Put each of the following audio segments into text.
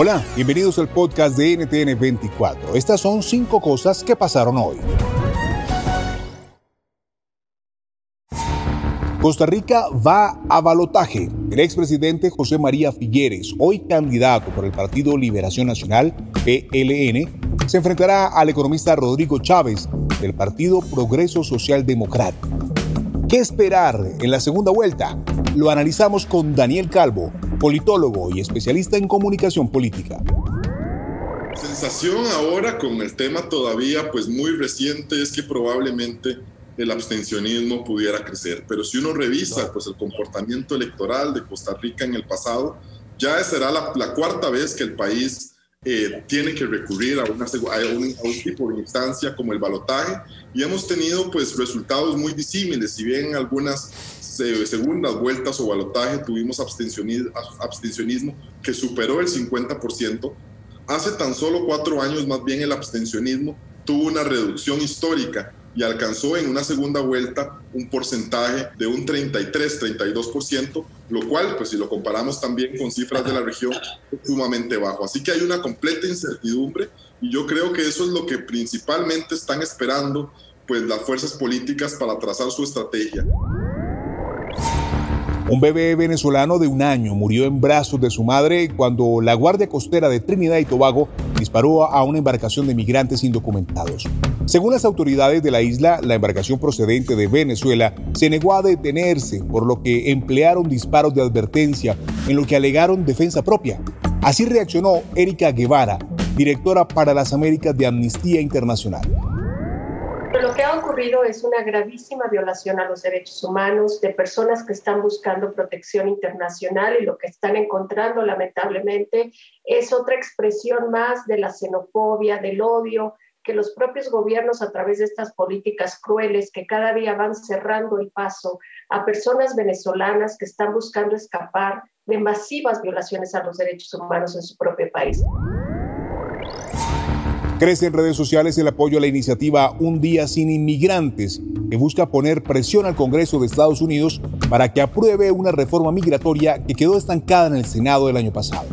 Hola, bienvenidos al podcast de NTN 24. Estas son cinco cosas que pasaron hoy. Costa Rica va a balotaje. El expresidente José María Figueres, hoy candidato por el Partido Liberación Nacional, PLN, se enfrentará al economista Rodrigo Chávez del Partido Progreso Social Democrático. ¿Qué esperar en la segunda vuelta? Lo analizamos con Daniel Calvo, politólogo y especialista en comunicación política. sensación ahora con el tema todavía pues muy reciente es que probablemente el abstencionismo pudiera crecer, pero si uno revisa pues el comportamiento electoral de Costa Rica en el pasado, ya será la, la cuarta vez que el país eh, tiene que recurrir a, una, a, un, a, un, tipo de instancia como el balotaje y hemos tenido pues resultados muy disímiles, si bien en algunas segundas vueltas o balotaje tuvimos abstencionismo, abstencionismo que superó el 50%. Hace tan solo cuatro años más bien el abstencionismo tuvo una reducción histórica y alcanzó en una segunda vuelta un porcentaje de un 33-32%, lo cual, pues si lo comparamos también con cifras de la región, es sumamente bajo. Así que hay una completa incertidumbre y yo creo que eso es lo que principalmente están esperando pues las fuerzas políticas para trazar su estrategia. Un bebé venezolano de un año murió en brazos de su madre cuando la Guardia Costera de Trinidad y Tobago disparó a una embarcación de migrantes indocumentados. Según las autoridades de la isla, la embarcación procedente de Venezuela se negó a detenerse, por lo que emplearon disparos de advertencia en lo que alegaron defensa propia. Así reaccionó Erika Guevara, directora para las Américas de Amnistía Internacional. Que ha ocurrido es una gravísima violación a los derechos humanos de personas que están buscando protección internacional y lo que están encontrando lamentablemente es otra expresión más de la xenofobia, del odio que los propios gobiernos a través de estas políticas crueles que cada día van cerrando el paso a personas venezolanas que están buscando escapar de masivas violaciones a los derechos humanos en su propio país. Crece en redes sociales el apoyo a la iniciativa Un Día Sin Inmigrantes, que busca poner presión al Congreso de Estados Unidos para que apruebe una reforma migratoria que quedó estancada en el Senado el año pasado.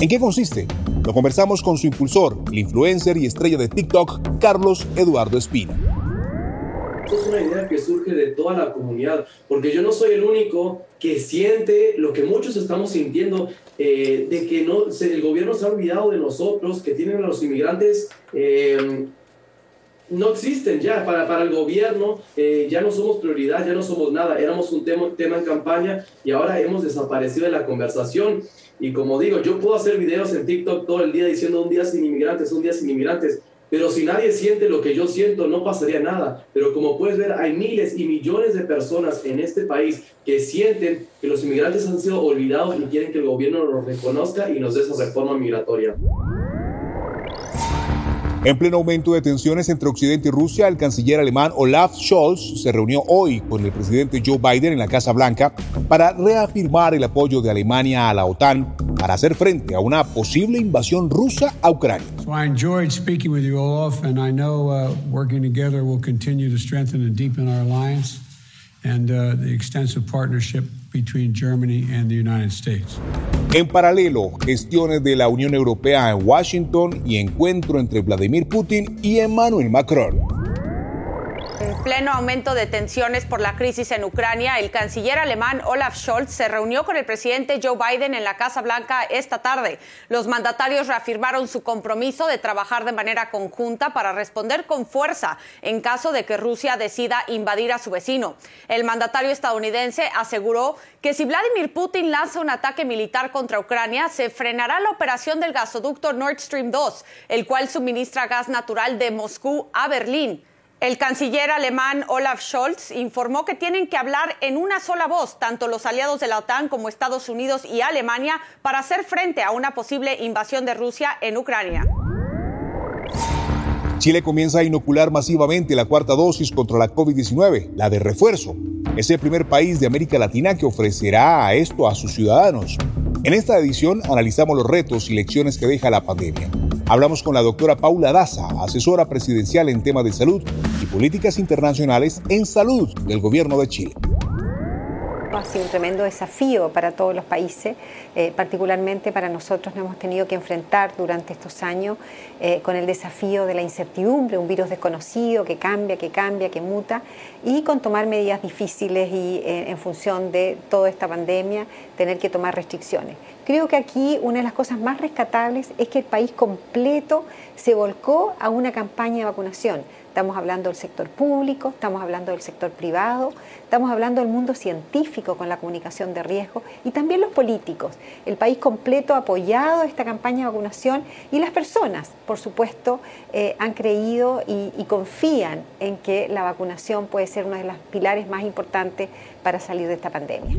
¿En qué consiste? Lo conversamos con su impulsor, el influencer y estrella de TikTok, Carlos Eduardo Espina. Es una idea que surge de toda la comunidad, porque yo no soy el único que siente lo que muchos estamos sintiendo, eh, de que no, se, el gobierno se ha olvidado de nosotros, que tienen a los inmigrantes, eh, no existen ya para, para el gobierno, eh, ya no somos prioridad, ya no somos nada, éramos un tema, tema en campaña y ahora hemos desaparecido de la conversación. Y como digo, yo puedo hacer videos en TikTok todo el día diciendo un día sin inmigrantes, un día sin inmigrantes, pero si nadie siente lo que yo siento, no pasaría nada. Pero como puedes ver, hay miles y millones de personas en este país que sienten que los inmigrantes han sido olvidados y quieren que el gobierno los reconozca y nos dé esa reforma migratoria. En pleno aumento de tensiones entre Occidente y Rusia, el canciller alemán Olaf Scholz se reunió hoy con el presidente Joe Biden en la Casa Blanca para reafirmar el apoyo de Alemania a la OTAN para hacer frente a una posible invasión rusa a Ucrania. So I enjoyed speaking with you, Olaf, and I know uh, working together will continue to strengthen and deepen our alliance and uh, the extensive partnership between Germany and the United States. En paralelo, gestiones de la Unión Europea en Washington y encuentro entre Vladimir Putin y Emmanuel Macron. Pleno aumento de tensiones por la crisis en Ucrania, el canciller alemán Olaf Scholz se reunió con el presidente Joe Biden en la Casa Blanca esta tarde. Los mandatarios reafirmaron su compromiso de trabajar de manera conjunta para responder con fuerza en caso de que Rusia decida invadir a su vecino. El mandatario estadounidense aseguró que si Vladimir Putin lanza un ataque militar contra Ucrania, se frenará la operación del gasoducto Nord Stream 2, el cual suministra gas natural de Moscú a Berlín. El canciller alemán Olaf Scholz informó que tienen que hablar en una sola voz, tanto los aliados de la OTAN como Estados Unidos y Alemania, para hacer frente a una posible invasión de Rusia en Ucrania. Chile comienza a inocular masivamente la cuarta dosis contra la COVID-19, la de refuerzo. Es el primer país de América Latina que ofrecerá esto a sus ciudadanos. En esta edición analizamos los retos y lecciones que deja la pandemia. Hablamos con la doctora Paula Daza, asesora presidencial en temas de salud y políticas internacionales en salud del gobierno de Chile. Ha sido un tremendo desafío para todos los países, eh, particularmente para nosotros nos hemos tenido que enfrentar durante estos años eh, con el desafío de la incertidumbre, un virus desconocido que cambia, que cambia, que muta, y con tomar medidas difíciles y eh, en función de toda esta pandemia tener que tomar restricciones. Creo que aquí una de las cosas más rescatables es que el país completo se volcó a una campaña de vacunación Estamos hablando del sector público, estamos hablando del sector privado, estamos hablando del mundo científico con la comunicación de riesgo y también los políticos. El país completo ha apoyado esta campaña de vacunación y las personas, por supuesto, eh, han creído y, y confían en que la vacunación puede ser uno de los pilares más importantes para salir de esta pandemia.